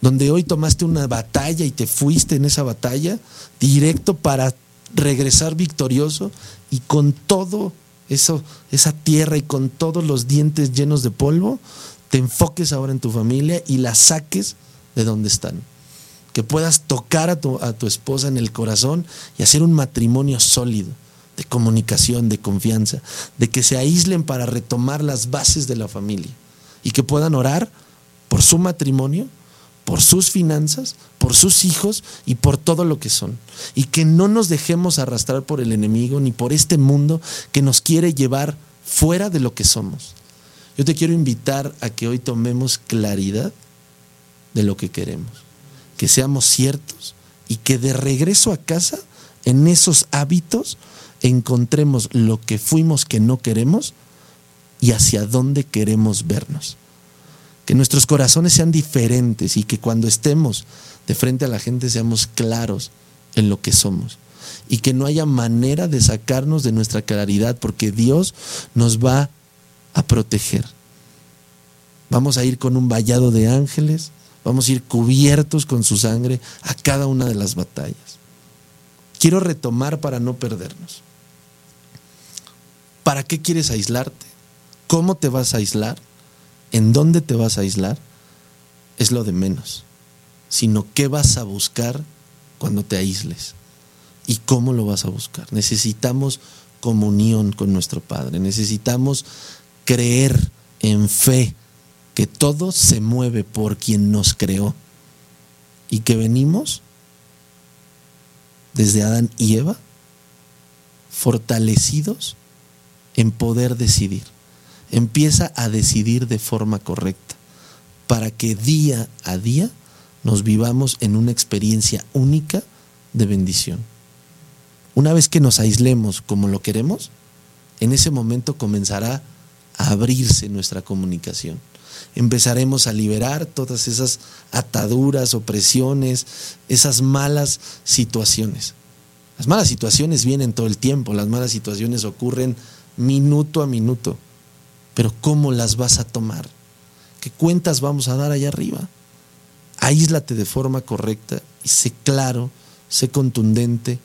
Donde hoy tomaste una batalla y te fuiste en esa batalla directo para regresar victorioso y con todo eso, esa tierra y con todos los dientes llenos de polvo, te enfoques ahora en tu familia y la saques de donde están. Que puedas tocar a tu, a tu esposa en el corazón y hacer un matrimonio sólido, de comunicación, de confianza, de que se aíslen para retomar las bases de la familia y que puedan orar por su matrimonio, por sus finanzas, por sus hijos y por todo lo que son. Y que no nos dejemos arrastrar por el enemigo ni por este mundo que nos quiere llevar fuera de lo que somos. Yo te quiero invitar a que hoy tomemos claridad de lo que queremos, que seamos ciertos y que de regreso a casa, en esos hábitos, encontremos lo que fuimos que no queremos y hacia dónde queremos vernos. Que nuestros corazones sean diferentes y que cuando estemos de frente a la gente seamos claros en lo que somos. Y que no haya manera de sacarnos de nuestra claridad porque Dios nos va a proteger. Vamos a ir con un vallado de ángeles, vamos a ir cubiertos con su sangre a cada una de las batallas. Quiero retomar para no perdernos. ¿Para qué quieres aislarte? ¿Cómo te vas a aislar? ¿En dónde te vas a aislar? Es lo de menos, sino qué vas a buscar cuando te aísles y cómo lo vas a buscar. Necesitamos comunión con nuestro Padre, necesitamos creer en fe que todo se mueve por quien nos creó y que venimos desde Adán y Eva fortalecidos en poder decidir. Empieza a decidir de forma correcta para que día a día nos vivamos en una experiencia única de bendición. Una vez que nos aislemos como lo queremos, en ese momento comenzará abrirse nuestra comunicación. Empezaremos a liberar todas esas ataduras, opresiones, esas malas situaciones. Las malas situaciones vienen todo el tiempo, las malas situaciones ocurren minuto a minuto, pero ¿cómo las vas a tomar? ¿Qué cuentas vamos a dar allá arriba? Aíslate de forma correcta y sé claro, sé contundente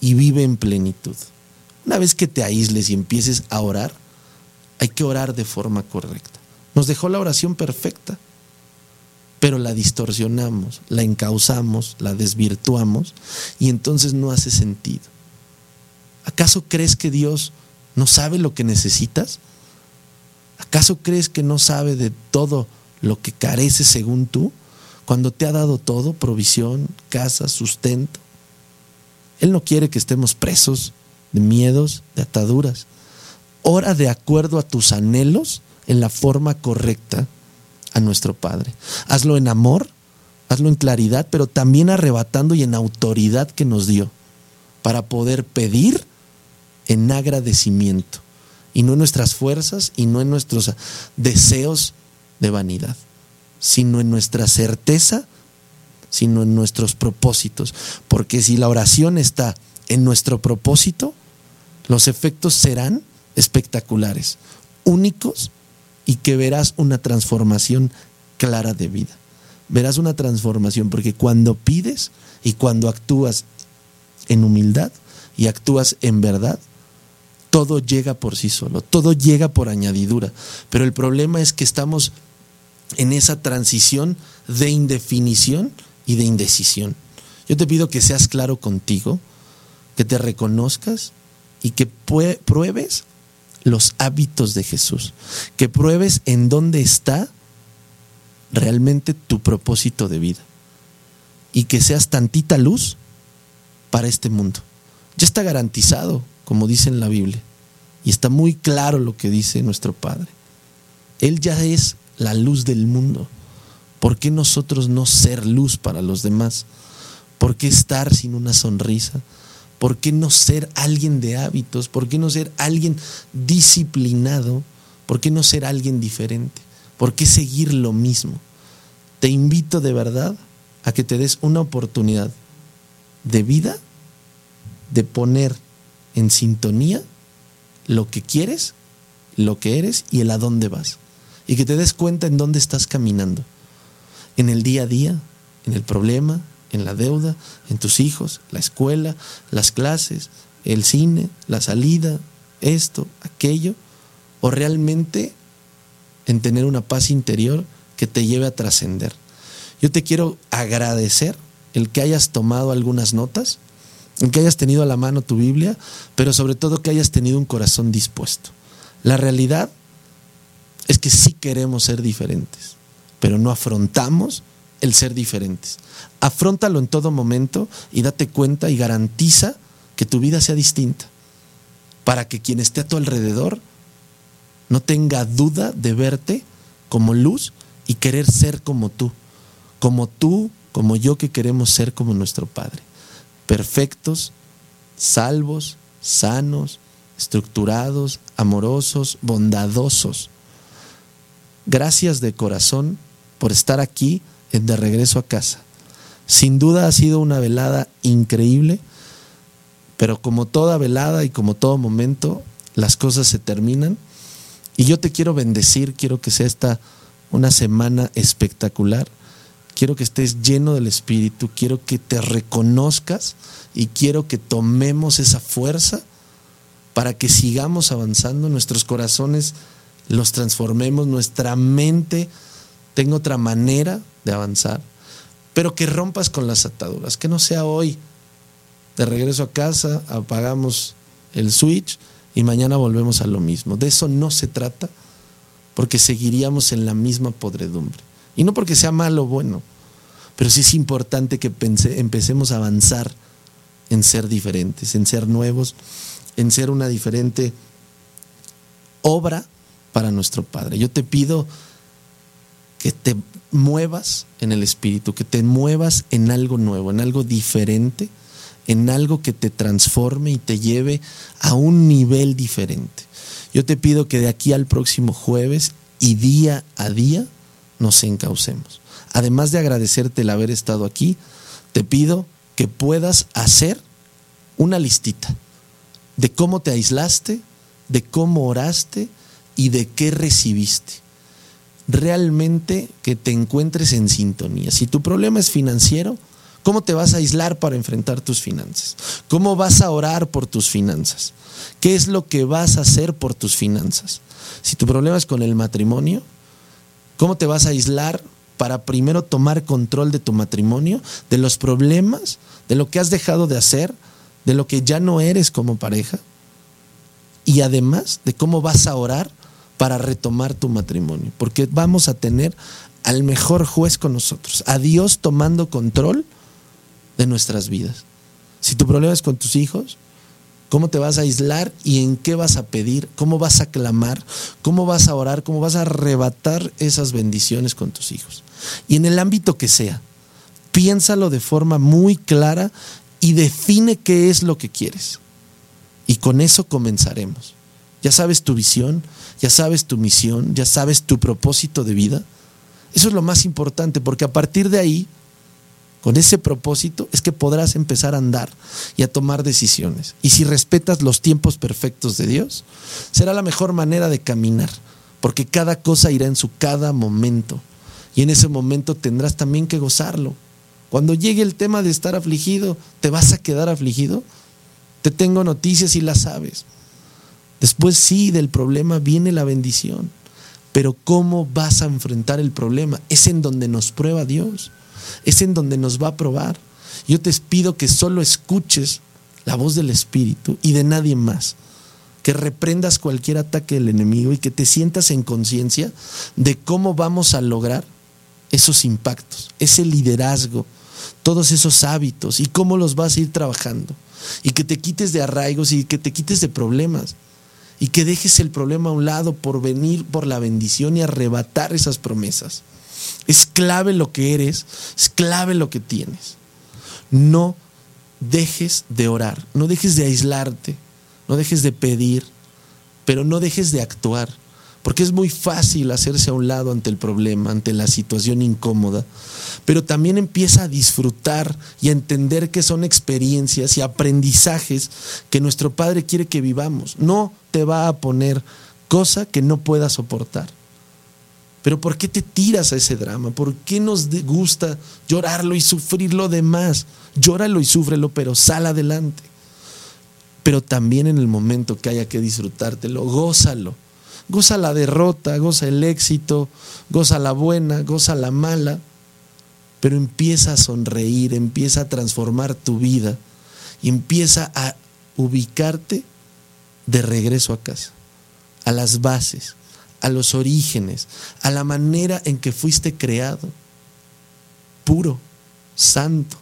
y vive en plenitud. Una vez que te aísles y empieces a orar, hay que orar de forma correcta. Nos dejó la oración perfecta, pero la distorsionamos, la encauzamos, la desvirtuamos y entonces no hace sentido. ¿Acaso crees que Dios no sabe lo que necesitas? ¿Acaso crees que no sabe de todo lo que careces según tú? Cuando te ha dado todo, provisión, casa, sustento. Él no quiere que estemos presos de miedos, de ataduras ora de acuerdo a tus anhelos en la forma correcta a nuestro Padre. Hazlo en amor, hazlo en claridad, pero también arrebatando y en autoridad que nos dio para poder pedir en agradecimiento y no en nuestras fuerzas y no en nuestros deseos de vanidad, sino en nuestra certeza, sino en nuestros propósitos. Porque si la oración está en nuestro propósito, los efectos serán espectaculares, únicos y que verás una transformación clara de vida. Verás una transformación porque cuando pides y cuando actúas en humildad y actúas en verdad, todo llega por sí solo, todo llega por añadidura. Pero el problema es que estamos en esa transición de indefinición y de indecisión. Yo te pido que seas claro contigo, que te reconozcas y que pruebes los hábitos de Jesús, que pruebes en dónde está realmente tu propósito de vida y que seas tantita luz para este mundo. Ya está garantizado, como dice en la Biblia, y está muy claro lo que dice nuestro Padre. Él ya es la luz del mundo. ¿Por qué nosotros no ser luz para los demás? ¿Por qué estar sin una sonrisa? ¿Por qué no ser alguien de hábitos? ¿Por qué no ser alguien disciplinado? ¿Por qué no ser alguien diferente? ¿Por qué seguir lo mismo? Te invito de verdad a que te des una oportunidad de vida, de poner en sintonía lo que quieres, lo que eres y el a dónde vas. Y que te des cuenta en dónde estás caminando. En el día a día, en el problema, en la deuda, en tus hijos, la escuela, las clases, el cine, la salida, esto, aquello, o realmente en tener una paz interior que te lleve a trascender. Yo te quiero agradecer el que hayas tomado algunas notas, el que hayas tenido a la mano tu Biblia, pero sobre todo que hayas tenido un corazón dispuesto. La realidad es que sí queremos ser diferentes, pero no afrontamos el ser diferentes. Afróntalo en todo momento y date cuenta y garantiza que tu vida sea distinta, para que quien esté a tu alrededor no tenga duda de verte como luz y querer ser como tú, como tú, como yo que queremos ser como nuestro Padre, perfectos, salvos, sanos, estructurados, amorosos, bondadosos. Gracias de corazón por estar aquí De Regreso a Casa. Sin duda ha sido una velada increíble, pero como toda velada y como todo momento, las cosas se terminan. Y yo te quiero bendecir, quiero que sea esta una semana espectacular. Quiero que estés lleno del Espíritu, quiero que te reconozcas y quiero que tomemos esa fuerza para que sigamos avanzando, nuestros corazones los transformemos, nuestra mente tenga otra manera de avanzar, pero que rompas con las ataduras, que no sea hoy de regreso a casa, apagamos el switch y mañana volvemos a lo mismo. De eso no se trata porque seguiríamos en la misma podredumbre. Y no porque sea malo o bueno, pero sí es importante que empecemos a avanzar en ser diferentes, en ser nuevos, en ser una diferente obra para nuestro Padre. Yo te pido que te muevas en el Espíritu, que te muevas en algo nuevo, en algo diferente, en algo que te transforme y te lleve a un nivel diferente. Yo te pido que de aquí al próximo jueves y día a día nos encaucemos. Además de agradecerte el haber estado aquí, te pido que puedas hacer una listita de cómo te aislaste, de cómo oraste y de qué recibiste. Realmente que te encuentres en sintonía. Si tu problema es financiero, ¿cómo te vas a aislar para enfrentar tus finanzas? ¿Cómo vas a orar por tus finanzas? ¿Qué es lo que vas a hacer por tus finanzas? Si tu problema es con el matrimonio, ¿cómo te vas a aislar para primero tomar control de tu matrimonio, de los problemas, de lo que has dejado de hacer, de lo que ya no eres como pareja? Y además de cómo vas a orar para retomar tu matrimonio, porque vamos a tener al mejor juez con nosotros, a Dios tomando control de nuestras vidas. Si tu problema es con tus hijos, cómo te vas a aislar y en qué vas a pedir, cómo vas a clamar, cómo vas a orar, cómo vas a arrebatar esas bendiciones con tus hijos. Y en el ámbito que sea, piénsalo de forma muy clara y define qué es lo que quieres. Y con eso comenzaremos. Ya sabes tu visión, ya sabes tu misión, ya sabes tu propósito de vida. Eso es lo más importante, porque a partir de ahí, con ese propósito, es que podrás empezar a andar y a tomar decisiones. Y si respetas los tiempos perfectos de Dios, será la mejor manera de caminar, porque cada cosa irá en su cada momento. Y en ese momento tendrás también que gozarlo. Cuando llegue el tema de estar afligido, ¿te vas a quedar afligido? Te tengo noticias y las sabes. Después sí, del problema viene la bendición. Pero ¿cómo vas a enfrentar el problema? Es en donde nos prueba Dios. Es en donde nos va a probar. Yo te pido que solo escuches la voz del Espíritu y de nadie más. Que reprendas cualquier ataque del enemigo y que te sientas en conciencia de cómo vamos a lograr esos impactos, ese liderazgo, todos esos hábitos y cómo los vas a ir trabajando. Y que te quites de arraigos y que te quites de problemas y que dejes el problema a un lado por venir por la bendición y arrebatar esas promesas. Es clave lo que eres, es clave lo que tienes. No dejes de orar, no dejes de aislarte, no dejes de pedir, pero no dejes de actuar. Porque es muy fácil hacerse a un lado ante el problema, ante la situación incómoda, pero también empieza a disfrutar y a entender que son experiencias y aprendizajes que nuestro Padre quiere que vivamos. No te va a poner cosa que no puedas soportar. Pero ¿por qué te tiras a ese drama? ¿Por qué nos gusta llorarlo y sufrirlo de más? Llóralo y súfrelo, pero sal adelante. Pero también en el momento que haya que disfrutártelo, gózalo Goza la derrota, goza el éxito, goza la buena, goza la mala, pero empieza a sonreír, empieza a transformar tu vida y empieza a ubicarte de regreso a casa, a las bases, a los orígenes, a la manera en que fuiste creado, puro, santo.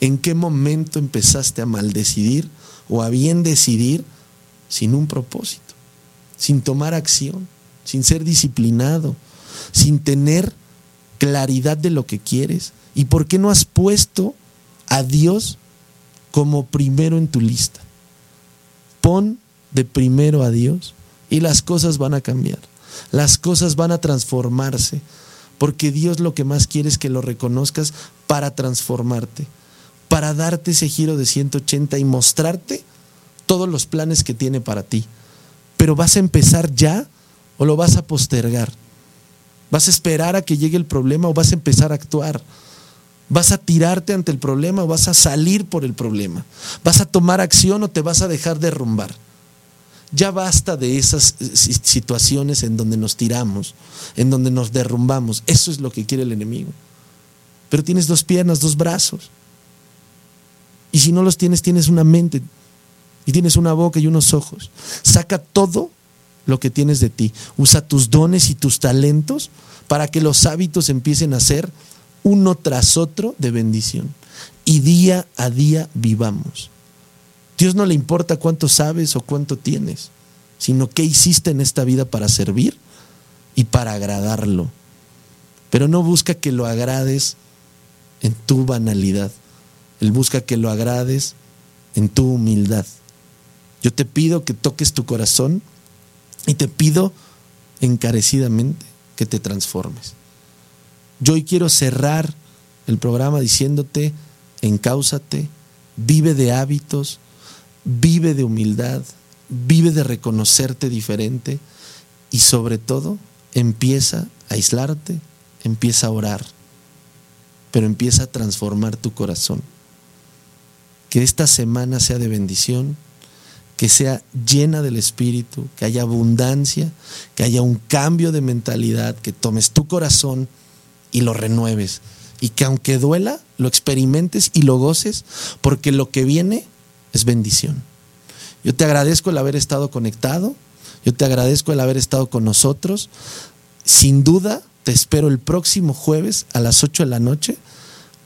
¿En qué momento empezaste a maldecidir o a bien decidir sin un propósito? sin tomar acción, sin ser disciplinado, sin tener claridad de lo que quieres? ¿Y por qué no has puesto a Dios como primero en tu lista? Pon de primero a Dios y las cosas van a cambiar, las cosas van a transformarse, porque Dios lo que más quiere es que lo reconozcas para transformarte, para darte ese giro de 180 y mostrarte todos los planes que tiene para ti pero ¿vas a empezar ya o lo vas a postergar? ¿Vas a esperar a que llegue el problema o vas a empezar a actuar? ¿Vas a tirarte ante el problema o vas a salir por el problema? ¿Vas a tomar acción o te vas a dejar derrumbar? Ya basta de esas eh, situaciones en donde nos tiramos, en donde nos derrumbamos. Eso es lo que quiere el enemigo. Pero tienes dos piernas, dos brazos. Y si no los tienes, tienes una mente, y tienes una boca y unos ojos. Saca todo lo que tienes de ti. Usa tus dones y tus talentos para que los hábitos empiecen a ser uno tras otro de bendición. Y día a día vivamos. Dios no le importa cuánto sabes o cuánto tienes, sino qué hiciste en esta vida para servir y para agradarlo. Pero no busca que lo agrades en tu banalidad. Él busca que lo agrades en tu humildad. Yo te pido que toques tu corazón y te pido encarecidamente que te transformes. Yo hoy quiero cerrar el programa diciéndote, encáusate, vive de hábitos, vive de humildad, vive de reconocerte diferente y sobre todo empieza a aislarte, empieza a orar, pero empieza a transformar tu corazón. Que esta semana sea de bendición que sea llena del Espíritu, que haya abundancia, que haya un cambio de mentalidad, que tomes tu corazón y lo renueves. Y que aunque duela, lo experimentes y lo goces, porque lo que viene es bendición. Yo te agradezco el haber estado conectado, yo te agradezco el haber estado con nosotros. Sin duda, te espero el próximo jueves a las 8 de la noche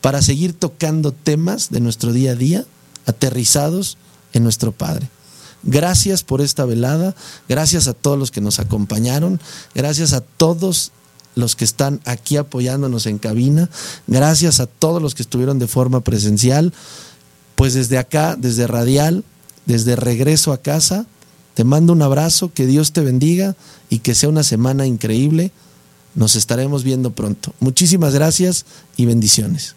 para seguir tocando temas de nuestro día a día aterrizados en nuestro Padre. Gracias por esta velada, gracias a todos los que nos acompañaron, gracias a todos los que están aquí apoyándonos en cabina, gracias a todos los que estuvieron de forma presencial, pues desde acá, desde Radial, desde regreso a casa. Te mando un abrazo, que Dios te bendiga y que sea una semana increíble. Nos estaremos viendo pronto. Muchísimas gracias y bendiciones.